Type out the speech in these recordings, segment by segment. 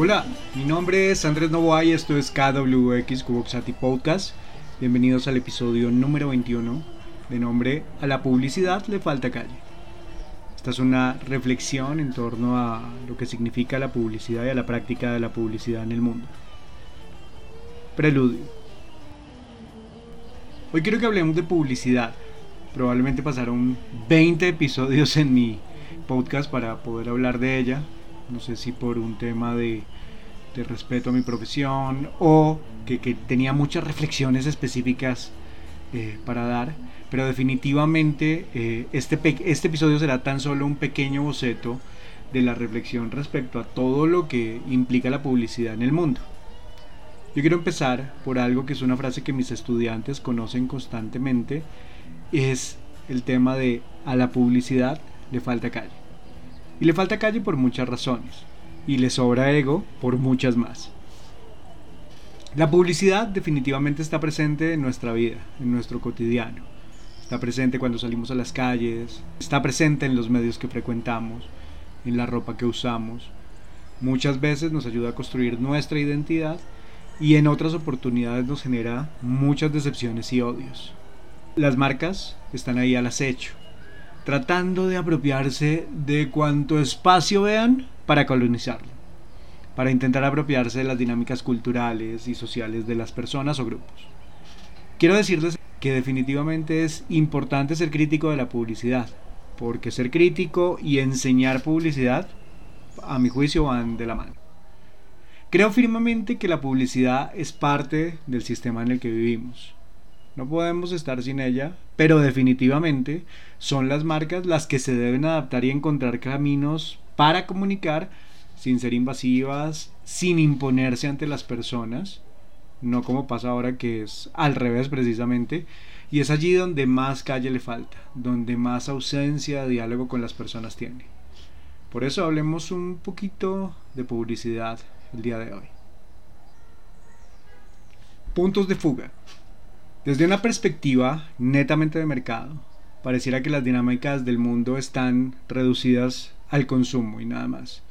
Hola, mi nombre es Andrés Novoa y esto es KWX Cuboxati Podcast. Bienvenidos al episodio número 21 de nombre A la publicidad le falta calle. Esta es una reflexión en torno a lo que significa la publicidad y a la práctica de la publicidad en el mundo. Preludio. Hoy quiero que hablemos de publicidad. Probablemente pasaron 20 episodios en mi podcast para poder hablar de ella, no sé si por un tema de, respeto a mi profesión o que, tenía muchas reflexiones específicas eh, para dar, pero definitivamente eh, este, este episodio será tan solo un pequeño boceto de la reflexión respecto a todo lo que implica la publicidad en el mundo. Yo quiero empezar por algo que es una frase que mis estudiantes conocen constantemente, es el tema de a la publicidad le falta calle. Y le falta calle por muchas razones. Y le sobra ego por muchas más. La publicidad definitivamente está presente en nuestra vida, en nuestro cotidiano. Está presente cuando salimos a las calles, está presente en los medios que frecuentamos, en la ropa que usamos. Muchas veces nos ayuda a construir nuestra identidad y en otras oportunidades nos genera muchas decepciones y odios. Las marcas están ahí al acecho tratando de apropiarse de cuanto espacio vean para colonizarlo, para intentar apropiarse de las dinámicas culturales y sociales de las personas o grupos. Quiero decirles que definitivamente es importante ser crítico de la publicidad, porque ser crítico y enseñar publicidad, a mi juicio, van de la mano. Creo firmemente que la publicidad es parte del sistema en el que vivimos no podemos estar sin ella, pero definitivamente son las marcas las que se deben adaptar y encontrar caminos para comunicar sin ser invasivas, sin imponerse ante las personas, no como pasa ahora que es al revés precisamente, y es allí donde más calle le falta, donde más ausencia de diálogo con las personas tiene. Por eso hablemos un poquito de publicidad el día de hoy. Puntos de fuga. Desde una perspectiva netamente de mercado, pareciera que las dinámicas del mundo están reducidas al consumo y nada más.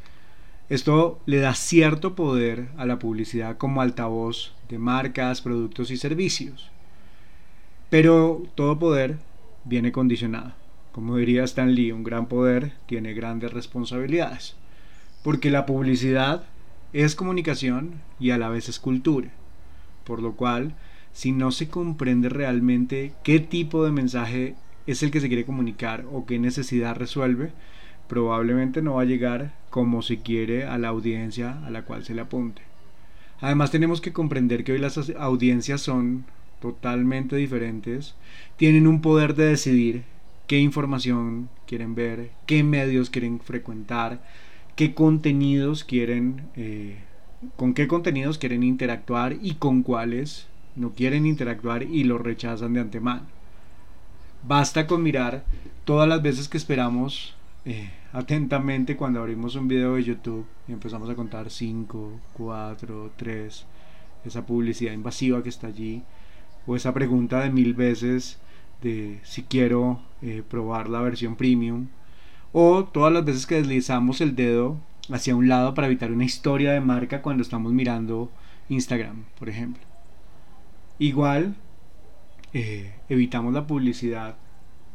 Esto le da cierto poder a la publicidad como altavoz de marcas, productos y servicios. Pero todo poder viene condicionado. Como diría Stan Lee, un gran poder tiene grandes responsabilidades. Porque la publicidad es comunicación y a la vez es cultura. Por lo cual si no se comprende realmente qué tipo de mensaje es el que se quiere comunicar o qué necesidad resuelve, probablemente no va a llegar como se quiere a la audiencia a la cual se le apunte. Además tenemos que comprender que hoy las audiencias son totalmente diferentes, tienen un poder de decidir qué información quieren ver, qué medios quieren frecuentar, qué contenidos quieren, eh, con qué contenidos quieren interactuar y con cuáles no quieren interactuar y lo rechazan de antemano. Basta con mirar todas las veces que esperamos eh, atentamente cuando abrimos un video de YouTube y empezamos a contar 5, 4, 3, esa publicidad invasiva que está allí, o esa pregunta de mil veces de si quiero eh, probar la versión premium, o todas las veces que deslizamos el dedo hacia un lado para evitar una historia de marca cuando estamos mirando Instagram, por ejemplo. Igual, eh, evitamos la publicidad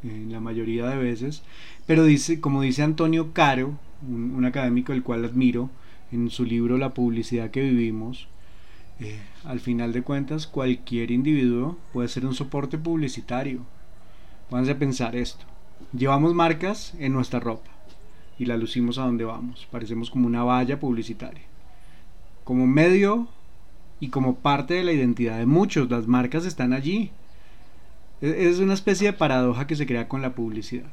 en la mayoría de veces, pero dice, como dice Antonio Caro, un, académico el cual admiro, en su libro La publicidad que vivimos, eh, al final de cuentas cualquier individuo puede ser un soporte publicitario. Vamos a pensar esto. Llevamos marcas en nuestra ropa y la lucimos a donde vamos. Parecemos como una valla publicitaria. Como medio y como parte de la identidad de muchos. Las marcas están allí. E-, es una especie de paradoja que se crea con la publicidad.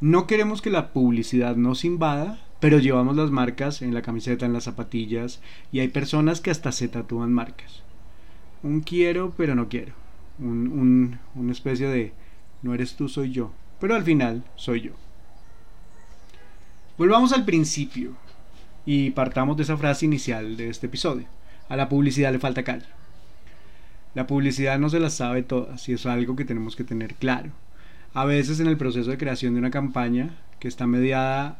No queremos que la publicidad nos invada, pero llevamos las marcas en la camiseta, en las zapatillas, y hay personas que hasta se tatúan marcas. Un quiero, pero no quiero. Un, una especie de no eres tú, soy yo. Pero al final soy yo. Volvamos al principio y partamos de esa frase inicial de este episodio. A la publicidad le falta calle. La publicidad no se las sabe todas y es algo que tenemos que tener claro. A veces en el proceso de creación de una campaña que está mediada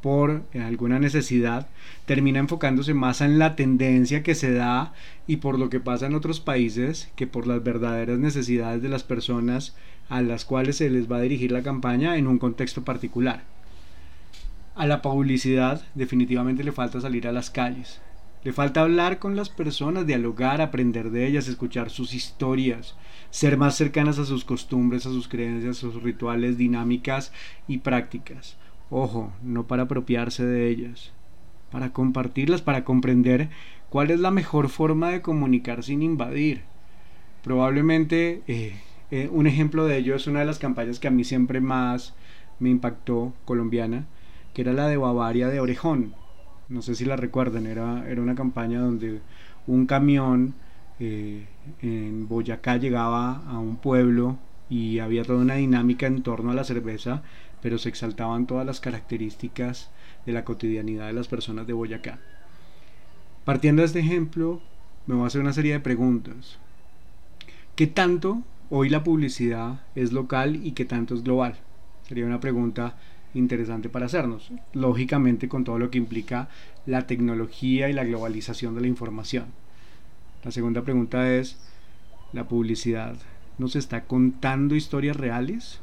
por alguna necesidad, termina enfocándose más en la tendencia que se da y por lo que pasa en otros países que por las verdaderas necesidades de las personas a las cuales se les va a dirigir la campaña en un contexto particular. A la publicidad definitivamente le falta salir a las calles, le falta hablar con las personas, dialogar, aprender de ellas, escuchar sus historias, ser más cercanas a sus costumbres, a sus creencias, a sus rituales, dinámicas y prácticas. Ojo, no para apropiarse de ellas, para compartirlas, para comprender cuál es la mejor forma de comunicar sin invadir. Probablemente eh, eh, un ejemplo de ello es una de las campañas que a mí siempre más me impactó colombiana, que era la de Bavaria de Orejón. No sé si la recuerdan, era, era una campaña donde un camión eh, en Boyacá llegaba a un pueblo y había toda una dinámica en torno a la cerveza pero se exaltaban todas las características de la cotidianidad de las personas de Boyacá. Partiendo de este ejemplo, me voy a hacer una serie de preguntas. ¿Qué tanto hoy la publicidad es local y qué tanto es global? Sería una pregunta interesante para hacernos, lógicamente con todo lo que implica la tecnología y la globalización de la información. La segunda pregunta es, ¿la publicidad nos está contando historias reales?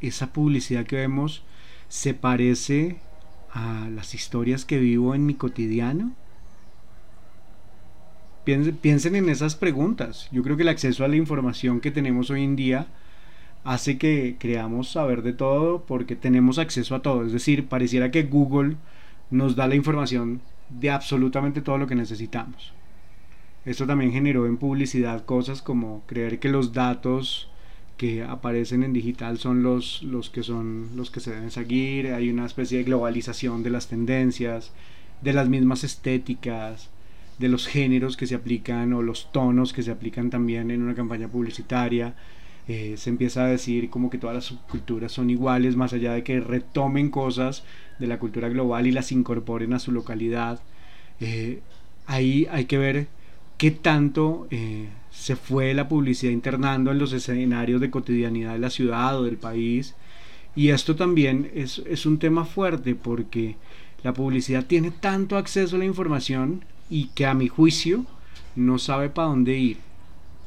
esa publicidad que vemos se parece a las historias que vivo en mi cotidiano? Piensen, en esas preguntas. Yo creo que el acceso a la información que tenemos hoy en día hace que creamos saber de todo porque tenemos acceso a todo. Es decir, pareciera que Google nos da la información de absolutamente todo lo que necesitamos. Esto también generó en publicidad cosas como creer que los datos que aparecen en digital son los, los que son los que se deben seguir, hay una especie de globalización de las tendencias, de las mismas estéticas, de los géneros que se aplican o los tonos que se aplican también en una campaña publicitaria. Eh, se empieza a decir como que todas las subculturas son iguales, más allá de que retomen cosas de la cultura global y las incorporen a su localidad. Eh, ahí hay que ver qué tanto eh, se fue la publicidad internando en los escenarios de cotidianidad de la ciudad o del país. Y esto también es, es un tema fuerte porque la publicidad tiene tanto acceso a la información y que a mi juicio no sabe para dónde ir.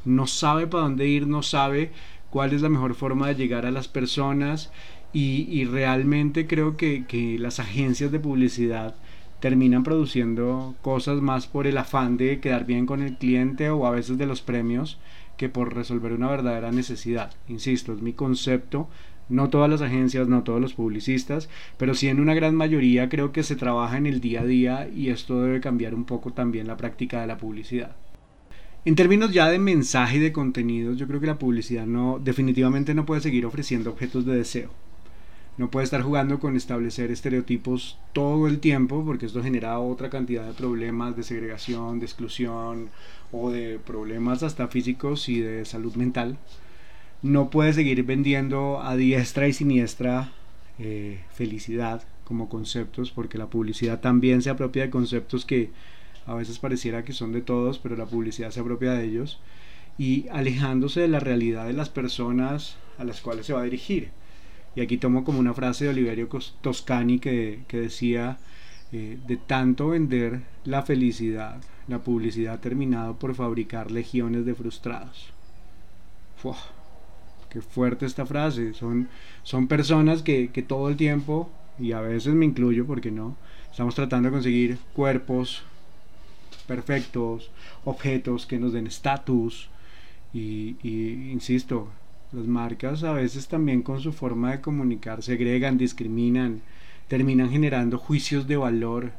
No sabe para dónde ir, no sabe cuál es la mejor forma de llegar a las personas y, realmente creo que, que las agencias de publicidad terminan produciendo cosas más por el afán de quedar bien con el cliente o a veces de los premios que por resolver una verdadera necesidad. Insisto, es mi concepto, no todas las agencias, no todos los publicistas, pero sí en una gran mayoría creo que se trabaja en el día a día y esto debe cambiar un poco también la práctica de la publicidad. En términos ya de mensaje y de contenidos, yo creo que la publicidad no definitivamente no puede seguir ofreciendo objetos de deseo. No puede estar jugando con establecer estereotipos todo el tiempo porque esto genera otra cantidad de problemas de segregación, de exclusión o de problemas hasta físicos y de salud mental. No puede seguir vendiendo a diestra y siniestra eh, felicidad como conceptos porque la publicidad también se apropia de conceptos que a veces pareciera que son de todos, pero la publicidad se apropia de ellos y alejándose de la realidad de las personas a las cuales se va a dirigir. Y aquí tomo como una frase de Oliverio Toscani que, decía, eh, de tanto vender la felicidad, la publicidad ha terminado por fabricar legiones de frustrados. qué fuerte esta frase. Son, son personas que, que todo el tiempo, y a veces me incluyo porque no, estamos tratando de conseguir cuerpos perfectos, objetos que nos den estatus. Y, insisto, las marcas a veces también con su forma de comunicar segregan, discriminan, terminan generando juicios de valor.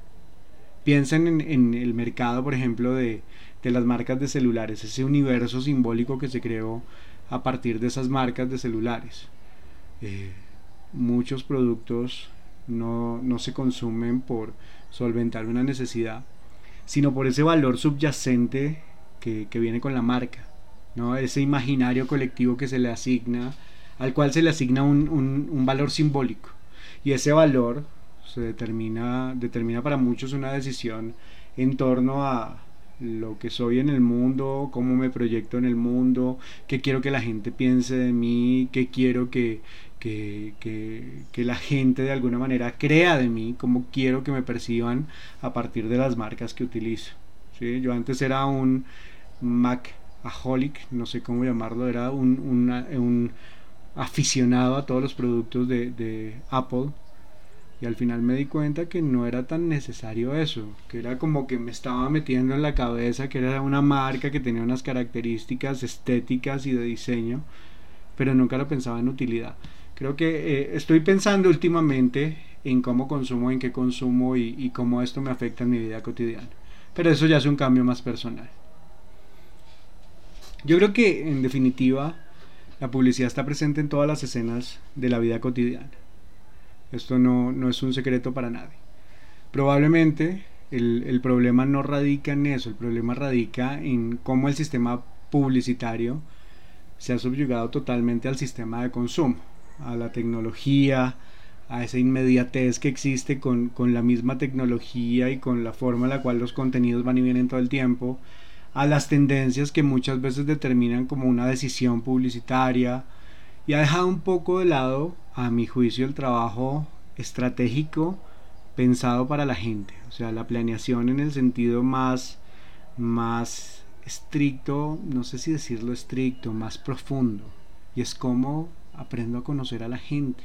Piensen en, el mercado, por ejemplo, de, las marcas de celulares, ese universo simbólico que se creó a partir de esas marcas de celulares. Eh, muchos productos no, se consumen por solventar una necesidad, sino por ese valor subyacente que viene con la marca. ¿no? ese imaginario colectivo que se le asigna, al cual se le asigna un, un, valor simbólico. Y ese valor se determina, determina para muchos una decisión en torno a lo que soy en el mundo, cómo me proyecto en el mundo, qué quiero que la gente piense de mí, qué quiero que, que, que, la gente de alguna manera crea de mí, como quiero que me perciban a partir de las marcas que utilizo. ¿sí? Yo antes era un Macaholic, no sé cómo llamarlo, era un, un aficionado a todos los productos de, de Apple y al final me di cuenta que no era tan necesario eso, que era como que me estaba metiendo en la cabeza que era una marca que tenía unas características estéticas y de diseño, pero nunca lo pensaba en utilidad. Creo que eh, estoy pensando últimamente en cómo consumo, en qué consumo y, y cómo esto me afecta en mi vida cotidiana. Pero eso ya es un cambio más personal. Yo creo que en definitiva la publicidad está presente en todas las escenas de la vida cotidiana esto no, es un secreto para nadie. Probablemente el, el, problema no radica en eso, el problema radica en cómo el sistema publicitario se ha subyugado totalmente al sistema de consumo, a la tecnología, a esa inmediatez que existe con, con, la misma tecnología y con la forma en la cual los contenidos van y vienen todo el tiempo, a las tendencias que muchas veces determinan como una decisión publicitaria, y ha dejado un poco de lado, a mi juicio, el trabajo estratégico pensado para la gente, o sea, la planeación en el sentido más, más estricto, no sé si decirlo estricto, más profundo, y es cómo aprendo a conocer a la gente.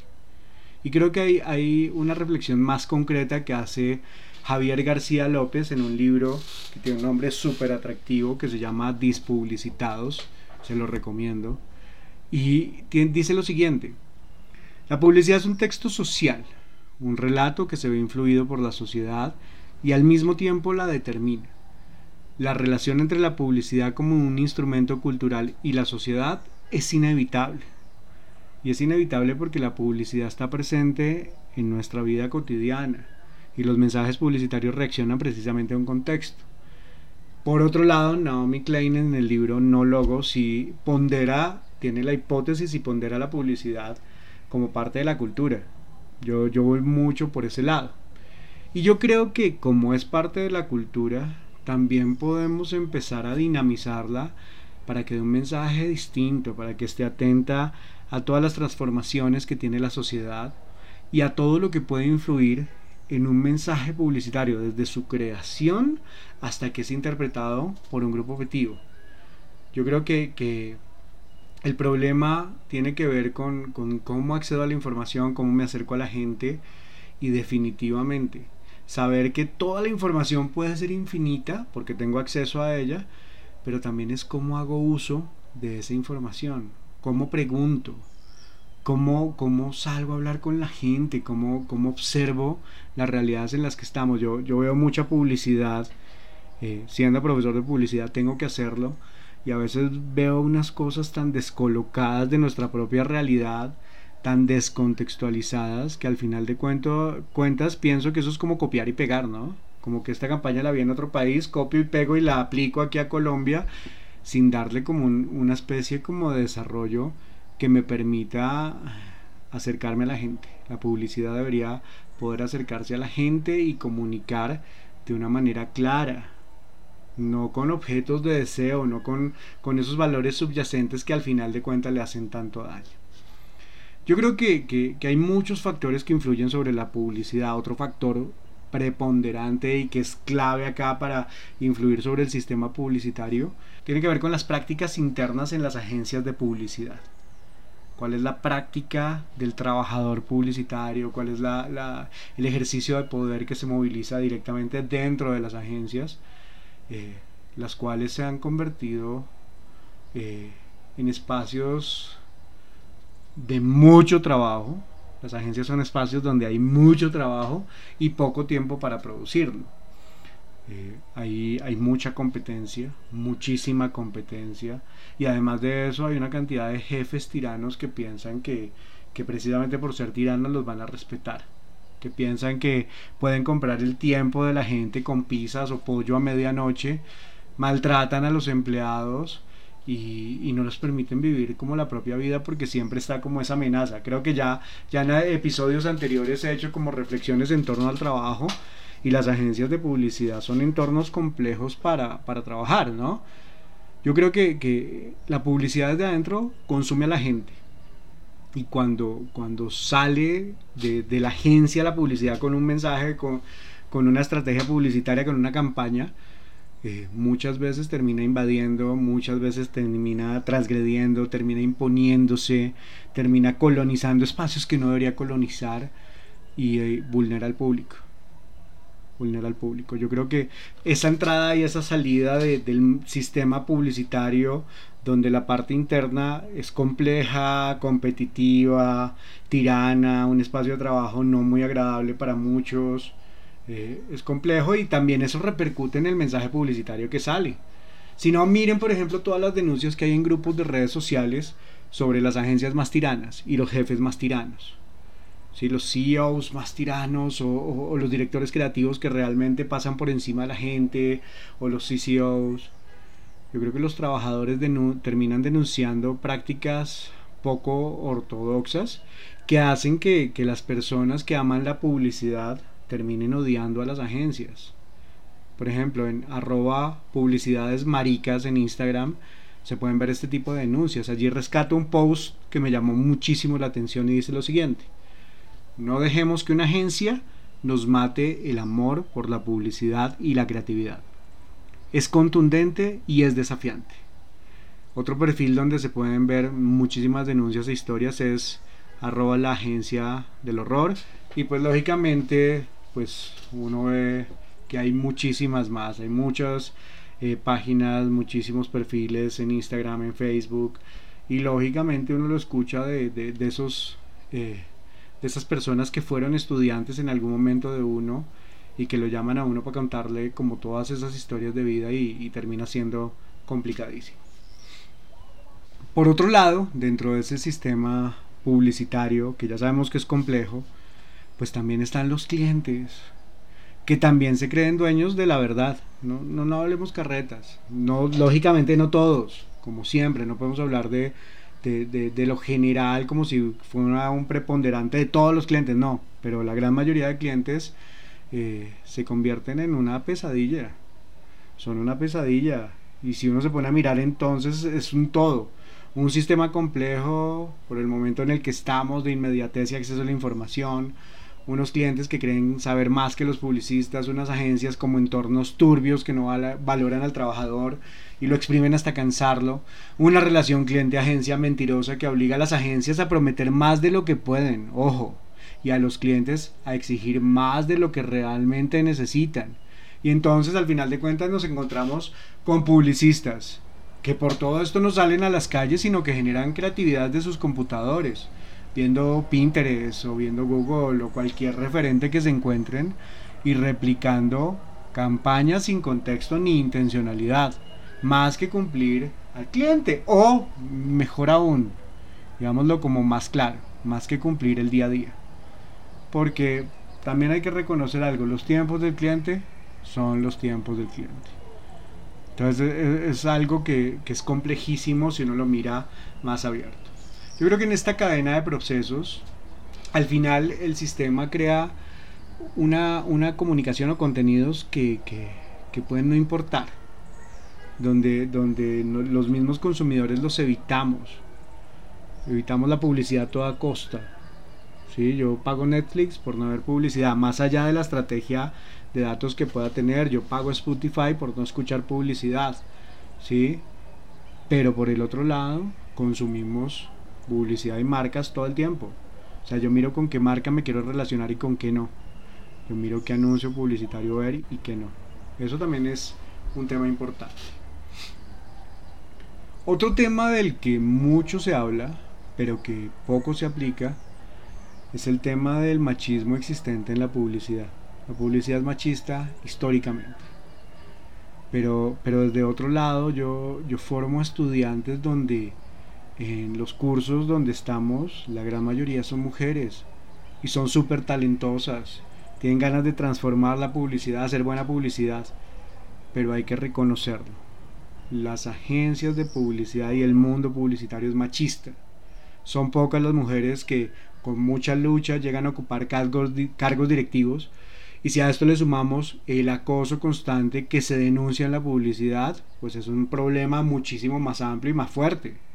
Y creo que hay, hay una reflexión más concreta que hace Javier García López en un libro que tiene un nombre súper atractivo que se llama Dispublicitados, se lo recomiendo y dice lo siguiente, la publicidad es un texto social, un relato que se ve influido por la sociedad y al mismo tiempo la determina. La relación entre la publicidad como un instrumento cultural y la sociedad es inevitable. Es inevitable porque la publicidad está presente en nuestra vida cotidiana y los mensajes publicitarios reaccionan precisamente a un contexto. Por otro lado, Naomi Klein en el libro No Logo sí pondera tiene la hipótesis y pondera la publicidad como parte de la cultura. Yo, yo voy mucho por ese lado. Y yo creo que como es parte de la cultura, también podemos empezar a dinamizarla para que dé un mensaje distinto, para que esté atenta a todas las transformaciones que tiene la sociedad y a todo lo que puede influir en un mensaje publicitario, desde su creación hasta que es interpretado por un grupo objetivo. Yo creo que, que el problema tiene que ver con, cómo accedo a la información, cómo me acerco a la gente y definitivamente saber que toda la información puede ser infinita porque tengo acceso a ella, pero también es cómo hago uso de esa información, cómo pregunto, cómo, cómo salgo a hablar con la gente, cómo, cómo observo las realidades en las que estamos. Yo, yo veo mucha publicidad, eh, siendo profesor de publicidad tengo que hacerlo y a veces veo unas cosas tan descolocadas de nuestra propia realidad, tan descontextualizadas, que al final de cuento, cuentas pienso que eso es como copiar y pegar, ¿no? Como que esta campaña la vi en otro país, copio y pego y la aplico aquí a Colombia sin darle como una especie como de desarrollo que me permita acercarme a la gente. La publicidad debería poder acercarse a la gente y comunicar de una manera clara, no con objetos de deseo, no con, con esos valores subyacentes que al final de cuentas le hacen tanto daño. Yo creo que, que, hay muchos factores que influyen sobre la publicidad. Otro factor preponderante y que es clave acá para influir sobre el sistema publicitario tiene que ver con las prácticas internas en las agencias de publicidad. ¿Cuál es la práctica del trabajador publicitario? ¿Cuál es el ejercicio de poder que se moviliza directamente dentro de las agencias? Eh, las cuales se han convertido eh, en espacios de mucho trabajo. Las agencias son espacios donde hay mucho trabajo y poco tiempo para producirlo. Eh, hay mucha competencia, muchísima competencia y además de eso hay una cantidad de jefes tiranos que piensan que, que precisamente por ser tiranos los van a respetar que piensan que pueden comprar el tiempo de la gente con pizzas o pollo a medianoche, maltratan a los empleados y, no les permiten vivir como la propia vida porque siempre está como esa amenaza. Creo que ya, ya en episodios anteriores he hecho como reflexiones en torno al trabajo y las agencias de publicidad son entornos complejos para, para trabajar, ¿no? Yo creo que, que la publicidad desde adentro consume a la gente y cuando, cuando sale de, de, la agencia la publicidad con un mensaje, con, con, una estrategia publicitaria, con una campaña, eh, muchas veces termina invadiendo, muchas veces termina transgrediendo, termina imponiéndose, termina colonizando espacios que no debería colonizar y eh, vulnera al público vulnera al público. Yo creo que esa entrada y esa salida del sistema publicitario donde la parte interna es compleja, competitiva, tirana, un espacio de trabajo no muy agradable para muchos, eh, es complejo y también eso repercute en el mensaje publicitario que sale. Si no, miren por ejemplo todas las denuncias que hay en grupos de redes sociales sobre las agencias más tiranas y los jefes más tiranos los CEOs más tiranos o, los directores creativos que realmente pasan por encima de la gente o los CCOs. Yo creo que los trabajadores terminan denunciando prácticas poco ortodoxas que hacen que, que las personas que aman la publicidad terminen odiando a las agencias. Por ejemplo, en arroba publicidades maricas en Instagram se pueden ver este tipo de denuncias. Allí rescato un post que me llamó muchísimo la atención y dice lo siguiente. No dejemos que una agencia nos mate el amor por la publicidad y la creatividad. Es contundente y es desafiante. Otro perfil donde se pueden ver muchísimas denuncias e historias es arroba la agencia del horror y pues lógicamente pues uno ve que hay muchísimas más, hay muchas eh, páginas, muchísimos perfiles en Instagram, en Facebook y lógicamente uno lo escucha de, esos eh, de esas personas que fueron estudiantes en algún momento de uno y que lo llaman a uno para contarle como todas esas historias de vida y, termina siendo complicadísimo. Por otro lado, dentro de ese sistema publicitario, que ya sabemos que es complejo, pues también están los clientes, que también se creen dueños de la verdad. No, no, no hablemos carretas. No, lógicamente no todos, como siempre, no podemos hablar de de, lo general como si fuera un preponderante de todos los clientes, no, pero la gran mayoría de clientes eh, se convierten en una pesadilla, son una pesadilla y si uno se pone a mirar entonces es un todo, un sistema complejo por el momento en el que estamos de inmediatez y acceso a la información, unos clientes que creen saber más que los publicistas, unas agencias como entornos turbios que no valoran al trabajador y lo exprimen hasta cansarlo, una relación cliente-agencia mentirosa que obliga a las agencias a prometer más de lo que pueden, ojo, y a los clientes a exigir más de lo que realmente necesitan. Y entonces al final de cuentas nos encontramos con publicistas que por todo esto no salen a las calles, sino que generan creatividad de sus computadores viendo Pinterest o viendo Google o cualquier referente que se encuentren y replicando campañas sin contexto ni intencionalidad, más que cumplir al cliente o mejor aún, digámoslo como más claro, más que cumplir el día a día. Porque también hay que reconocer algo, los tiempos del cliente son los tiempos del cliente. Entonces es, algo que, que es complejísimo si uno lo mira más abierto. Yo creo que en esta cadena de procesos, al final el sistema crea una, comunicación o contenidos que, pueden no importar, donde, donde los mismos consumidores los evitamos, evitamos la publicidad a toda costa. ¿sí? Yo pago Netflix por no ver publicidad, más allá de la estrategia de datos que pueda tener, yo pago Spotify por no escuchar publicidad, ¿sí? pero por el otro lado consumimos publicidad y marcas todo el tiempo. O sea, yo miro con qué marca me quiero relacionar y con qué no. Yo miro qué anuncio publicitario ver y qué no. Eso también es un tema importante. Otro tema del que mucho se habla, pero que poco se aplica, es el tema del machismo existente en la publicidad. La publicidad es machista históricamente. Pero, pero desde otro lado yo, yo formo estudiantes donde en los cursos donde estamos, la gran mayoría son mujeres y son súper talentosas. Tienen ganas de transformar la publicidad, hacer buena publicidad, pero hay que reconocerlo. Las agencias de publicidad y el mundo publicitario es machista. Son pocas las mujeres que con mucha lucha llegan a ocupar cargos, cargos directivos y si a esto le sumamos el acoso constante que se denuncia en la publicidad, pues es un problema muchísimo más amplio y más fuerte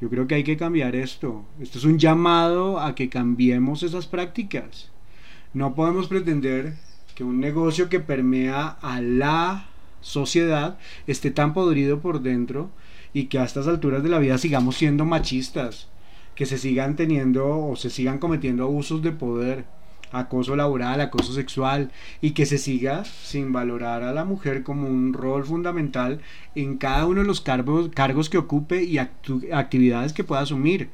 Yo creo que hay que cambiar esto. Esto es un llamado a que cambiemos esas prácticas. No podemos pretender que un negocio que permea a la sociedad esté tan podrido por dentro y que a estas alturas de la vida sigamos siendo machistas, que se sigan teniendo o se sigan cometiendo abusos de poder, acoso laboral, acoso sexual y que se siga sin valorar a la mujer como un rol fundamental en cada uno de los cargos, cargos que ocupe y actividades que pueda asumir.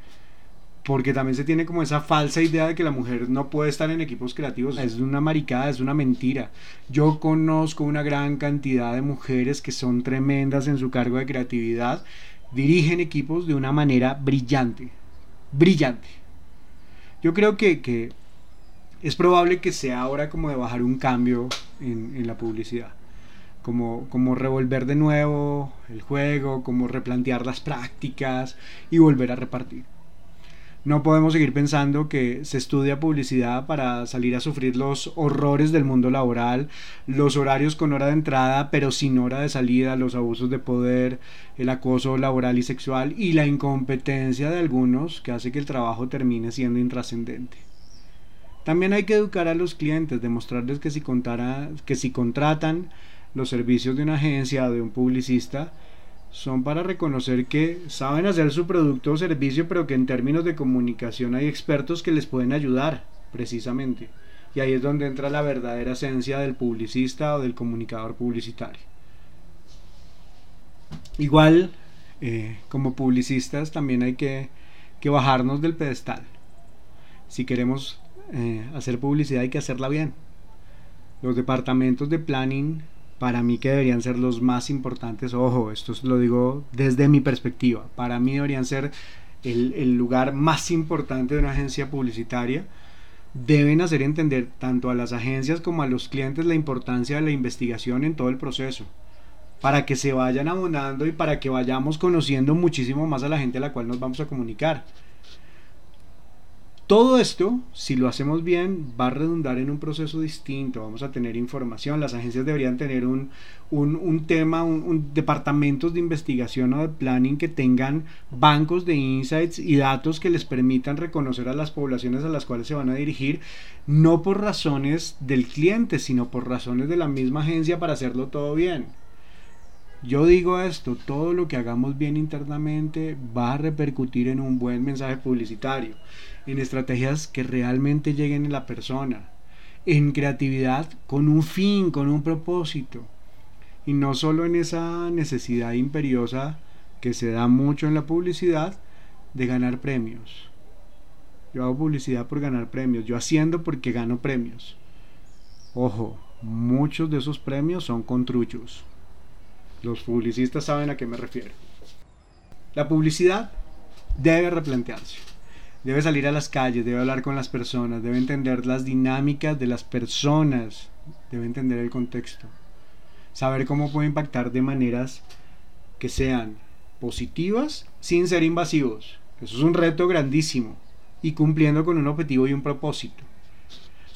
Porque también se tiene como esa falsa idea de que la mujer no puede estar en equipos creativos. Es una maricada, es una mentira. Yo conozco una gran cantidad de mujeres que son tremendas en su cargo de creatividad, dirigen equipos de una manera brillante. Brillante. Yo creo que, que es probable que sea hora como de bajar un cambio en, la publicidad. Como, como, revolver de nuevo el juego, como replantear las prácticas y volver a repartir. No podemos seguir pensando que se estudia publicidad para salir a sufrir los horrores del mundo laboral, los horarios con hora de entrada pero sin hora de salida, los abusos de poder, el acoso laboral y sexual y la incompetencia de algunos que hace que el trabajo termine siendo intrascendente. También hay que educar a los clientes, demostrarles que si, contratan los servicios de una agencia o de un publicista, son para reconocer que saben hacer su producto o servicio, pero que en términos de comunicación hay expertos que les pueden ayudar, precisamente. Y ahí es donde entra la verdadera esencia del publicista o del comunicador publicitario. Igual, eh, como publicistas, también hay que bajarnos del pedestal. Si queremos eh, hacer publicidad hay que hacerla bien. Los departamentos de planning para mí que deberían ser los más importantes, ojo, esto lo digo desde mi perspectiva, para mí deberían ser el, el lugar más importante de una agencia publicitaria, deben hacer entender tanto a las agencias como a los clientes la importancia de la investigación en todo el proceso, para que se vayan abonando y para que vayamos conociendo muchísimo más a la gente a la cual nos vamos a comunicar. Todo esto, si lo hacemos bien, va a redundar en un proceso distinto. Vamos a tener información. Las agencias deberían tener un, tema, un, departamentos de investigación o de planning que tengan bancos de insights y datos que les permitan reconocer a las poblaciones a las cuales se van a dirigir, no por razones del cliente, sino por razones de la misma agencia para hacerlo todo bien. Yo digo esto, todo lo que hagamos bien internamente va a repercutir en un buen mensaje publicitario en estrategias que realmente lleguen a la persona, en creatividad con un fin, con un propósito, y no solo en esa necesidad imperiosa que se da mucho en la publicidad de ganar premios. Yo hago publicidad por ganar premios, yo haciendo porque gano premios. Ojo, muchos de esos premios son con truchos. Los publicistas saben a qué me refiero. La publicidad debe replantearse debe salir a las calles, debe hablar con las personas, debe entender las dinámicas de las personas, debe entender el contexto, saber cómo puede impactar de maneras que sean positivas sin ser invasivos. Eso es un reto grandísimo y cumpliendo con un objetivo y un propósito.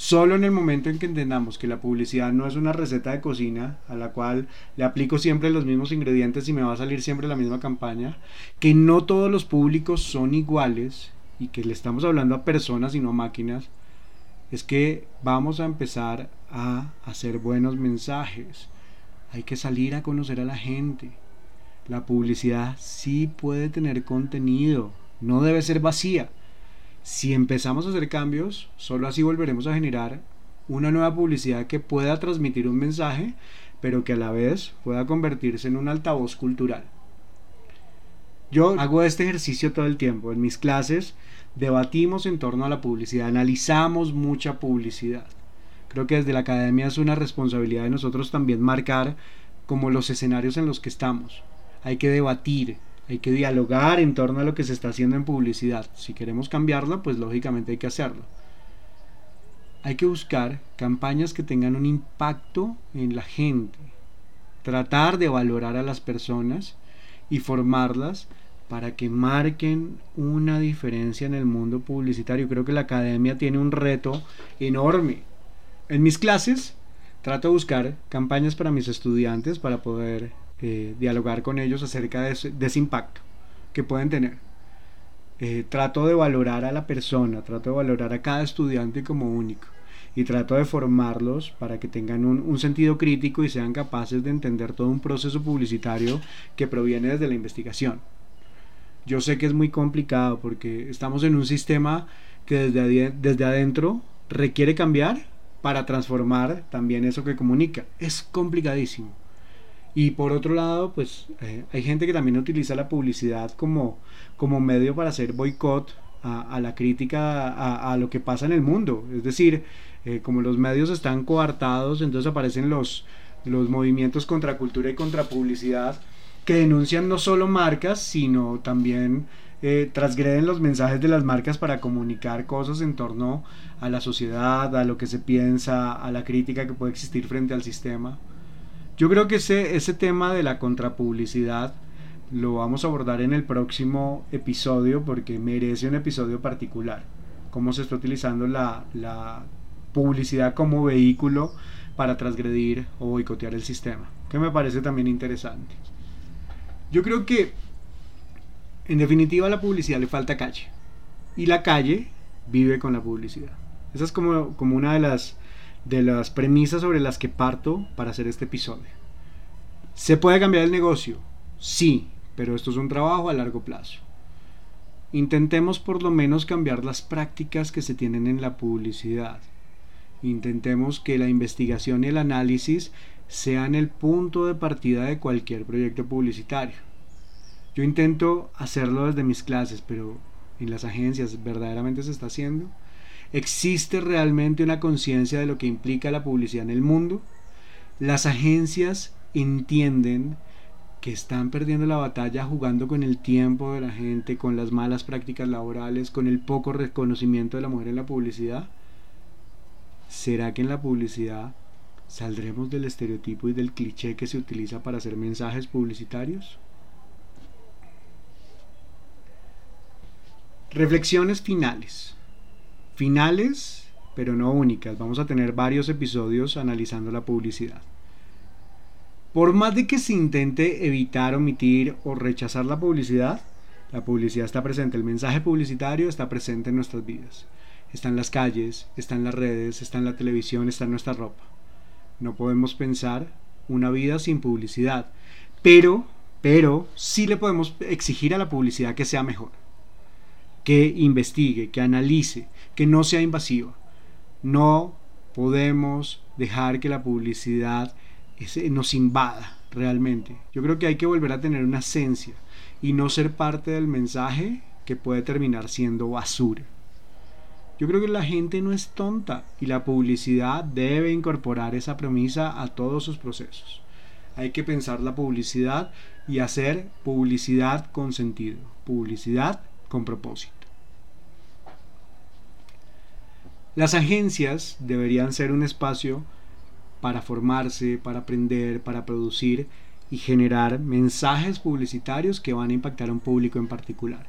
Solo en el momento en que entendamos que la publicidad no es una receta de cocina a la cual le aplico siempre los mismos ingredientes y me va a salir siempre la misma campaña, que no todos los públicos son iguales y que le estamos hablando a personas y no a máquinas, es que vamos a empezar a hacer buenos mensajes. Hay que salir a conocer a la gente. La publicidad sí puede tener contenido, no debe ser vacía. Si empezamos a hacer cambios, solo así volveremos a generar una nueva publicidad que pueda transmitir un mensaje, pero que a la vez pueda convertirse en un altavoz cultural. Yo hago este ejercicio todo el tiempo. En mis clases debatimos en torno a la publicidad, analizamos mucha publicidad. Creo que desde la academia es una responsabilidad de nosotros también marcar como los escenarios en los que estamos. Hay que debatir, hay que dialogar en torno a lo que se está haciendo en publicidad. Si queremos cambiarla, pues lógicamente hay que hacerlo. Hay que buscar campañas que tengan un impacto en la gente. Tratar de valorar a las personas y formarlas para que marquen una diferencia en el mundo publicitario. Creo que la academia tiene un reto enorme. En mis clases trato de buscar campañas para mis estudiantes para poder eh, dialogar con ellos acerca de ese, impacto que pueden tener. eh, trato de valorar a la persona, trato de valorar a cada estudiante como único y trato de formarlos para que tengan un, sentido crítico y sean capaces de entender todo un proceso publicitario que proviene desde la investigación. Yo sé que es muy complicado porque estamos en un sistema que desde, desde adentro requiere cambiar para transformar también eso que comunica. Es complicadísimo. Y por otro lado, pues eh, hay gente que también utiliza la publicidad como, como medio para hacer boicot a, la crítica a, lo que pasa en el mundo. Es decir, eh, como los medios están coartados, entonces aparecen los, los movimientos contra cultura y contra publicidad que denuncian no solo marcas, sino también eh, transgreden los mensajes de las marcas para comunicar cosas en torno a la sociedad, a lo que se piensa, a la crítica que puede existir frente al sistema. Yo creo que ese, ese tema de la contrapublicidad lo vamos a abordar en el próximo episodio porque merece un episodio particular. Cómo se está utilizando la, la publicidad como vehículo para transgredir o boicotear el sistema, que me parece también interesante. Yo creo que, en definitiva, a la publicidad le falta calle. Y la calle vive con la publicidad. Esa es como, como una de las, de las premisas sobre las que parto para hacer este episodio. ¿Se puede cambiar el negocio? Sí, pero esto es un trabajo a largo plazo. Intentemos por lo menos cambiar las prácticas que se tienen en la publicidad. Intentemos que la investigación y el análisis sean el punto de partida de cualquier proyecto publicitario. Yo intento hacerlo desde mis clases, pero en las agencias verdaderamente se está haciendo. ¿Existe realmente una conciencia de lo que implica la publicidad en el mundo? Las agencias entienden que están perdiendo la batalla jugando con el tiempo de la gente, con las malas prácticas laborales, con el poco reconocimiento de la mujer en la publicidad. ¿Será que en la publicidad saldremos del estereotipo y del cliché que se utiliza para hacer mensajes publicitarios? Reflexiones finales. Finales, pero no únicas. Vamos a tener varios episodios analizando la publicidad. Por más de que se intente evitar, omitir o rechazar la publicidad, la publicidad está presente, el mensaje publicitario está presente en nuestras vidas. Está en las calles, está en las redes, está en la televisión, está en nuestra ropa. No podemos pensar una vida sin publicidad. Pero, pero, sí le podemos exigir a la publicidad que sea mejor. Que investigue, que analice, que no sea invasiva. No podemos dejar que la publicidad nos invada realmente. Yo creo que hay que volver a tener una esencia y no ser parte del mensaje que puede terminar siendo basura. Yo creo que la gente no es tonta y la publicidad debe incorporar esa premisa a todos sus procesos. Hay que pensar la publicidad y hacer publicidad con sentido, publicidad con propósito. Las agencias deberían ser un espacio para formarse, para aprender, para producir y generar mensajes publicitarios que van a impactar a un público en particular.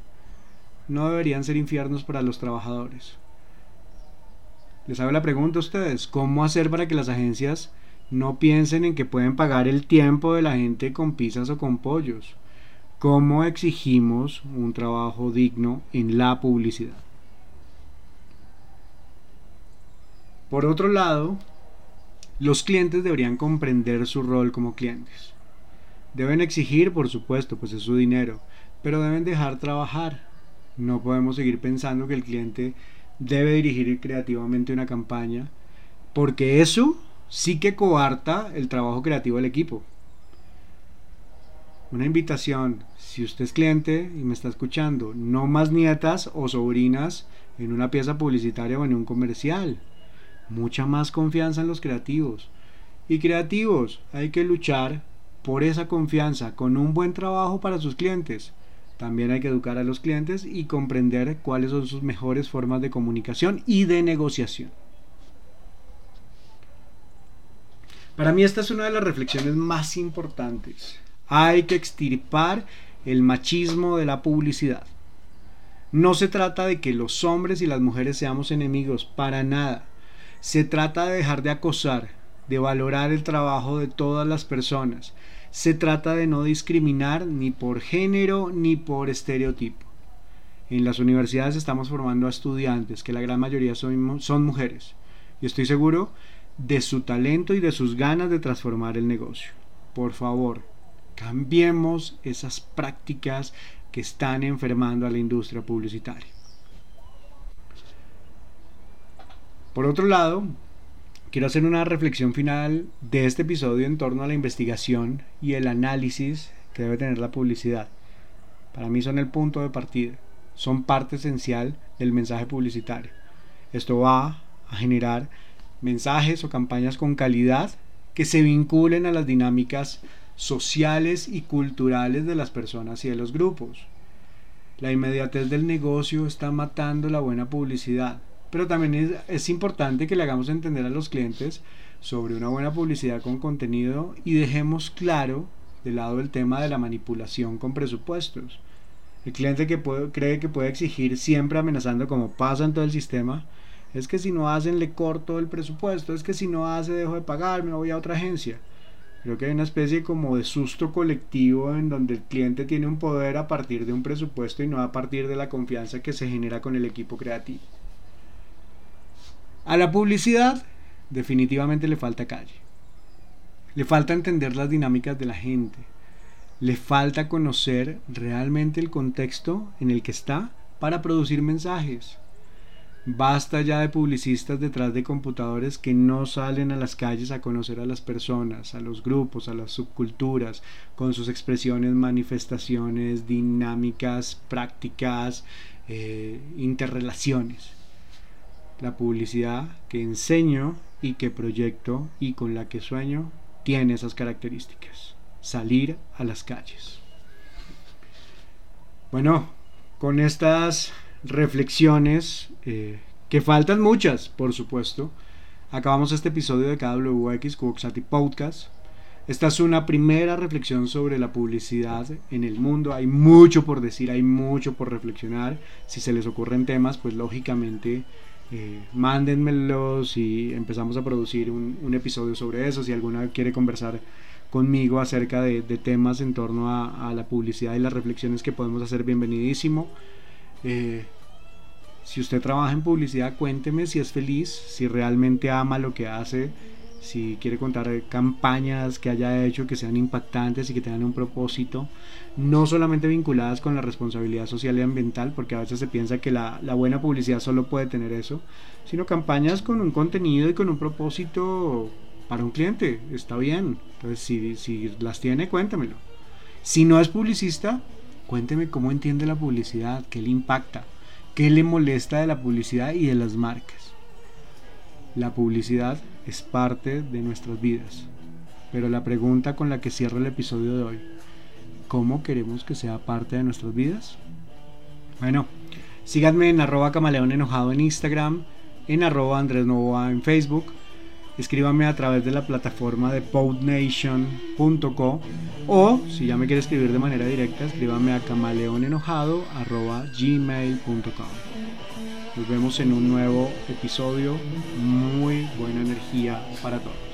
No deberían ser infiernos para los trabajadores. Les hago la pregunta a ustedes, ¿cómo hacer para que las agencias no piensen en que pueden pagar el tiempo de la gente con pizzas o con pollos? ¿Cómo exigimos un trabajo digno en la publicidad? Por otro lado, los clientes deberían comprender su rol como clientes. Deben exigir, por supuesto, pues es su dinero, pero deben dejar trabajar. No podemos seguir pensando que el cliente debe dirigir creativamente una campaña, porque eso sí que coarta el trabajo creativo del equipo. Una invitación, si usted es cliente y me está escuchando, no más nietas o sobrinas en una pieza publicitaria o en un comercial. Mucha más confianza en los creativos. Y creativos, hay que luchar por esa confianza con un buen trabajo para sus clientes también hay que educar a los clientes y comprender cuáles son sus mejores formas de comunicación y de negociación. Para mí esta es una de las reflexiones más importantes. Hay que extirpar el machismo de la publicidad. No se trata de que los hombres y las mujeres seamos enemigos, para nada. Se trata de dejar de acosar, de valorar el trabajo de todas las personas, se trata de no discriminar ni por género ni por estereotipo. En las universidades estamos formando a estudiantes, que la gran mayoría son, son mujeres. Y estoy seguro de su talento y de sus ganas de transformar el negocio. Por favor, cambiemos esas prácticas que están enfermando a la industria publicitaria. Por otro lado, quiero hacer una reflexión final de este episodio en torno a la investigación y el análisis que debe tener la publicidad. Para mí son el punto de partida, son parte esencial del mensaje publicitario. Esto va a generar mensajes o campañas con calidad que se vinculen a las dinámicas sociales y culturales de las personas y de los grupos. La inmediatez del negocio está matando la buena publicidad pero también es, importante que le hagamos entender a los clientes sobre una buena publicidad con contenido y dejemos claro de lado el tema de la manipulación con presupuestos. El cliente que cree que puede exigir siempre amenazando como pasa en todo el sistema, es que si no hacen le corto el presupuesto, es que si no hace dejo de pagar, me voy a otra agencia. Creo que hay una especie como de susto colectivo en donde el cliente tiene un poder a partir de un presupuesto y no a partir de la confianza que se genera con el equipo creativo. A la publicidad definitivamente le falta calle. Le falta entender las dinámicas de la gente. Le falta conocer realmente el contexto en el que está para producir mensajes. Basta ya de publicistas detrás de computadores que no salen a las calles a conocer a las personas, a los grupos, a las subculturas, con sus expresiones, manifestaciones, dinámicas, prácticas, eh, interrelaciones la publicidad que enseño y que proyecto y con la que sueño tiene esas características. Salir a las calles. Bueno, con estas reflexiones, eh, que faltan muchas, por supuesto, acabamos este episodio de KWX Cuoxati Podcast. Esta es una primera reflexión sobre la publicidad en el mundo. Hay mucho por decir, hay mucho por reflexionar. Si se les ocurren temas, pues lógicamente eh, mándenmelos y empezamos a producir un, episodio sobre eso. Si alguna quiere conversar conmigo acerca de, temas en torno a, la publicidad y las reflexiones que podemos hacer, bienvenidísimo. Eh, si usted trabaja en publicidad, cuénteme si es feliz, si realmente ama lo que hace si quiere contar campañas que haya hecho que sean impactantes y que tengan un propósito, no solamente vinculadas con la responsabilidad social y ambiental, porque a veces se piensa que la, buena publicidad solo puede tener eso, sino campañas con un contenido y con un propósito para un cliente, está bien. Entonces, si, si las tiene, cuéntemelo. Si no es publicista, cuénteme cómo entiende la publicidad, qué le impacta, qué le molesta de la publicidad y de las marcas. La publicidad es parte de nuestras vidas. Pero la pregunta con la que cierro el episodio de hoy, ¿cómo queremos que sea parte de nuestras vidas? Bueno, síganme en arroba camaleón enojado en Instagram, en arroba Andrés Novoa en Facebook, escríbanme a través de la plataforma de podnation.co o si ya me quiere escribir de manera directa, escríbanme a camaleonenojado arroba gmail.com. Nos vemos en un nuevo episodio. Muy buena energía para todos.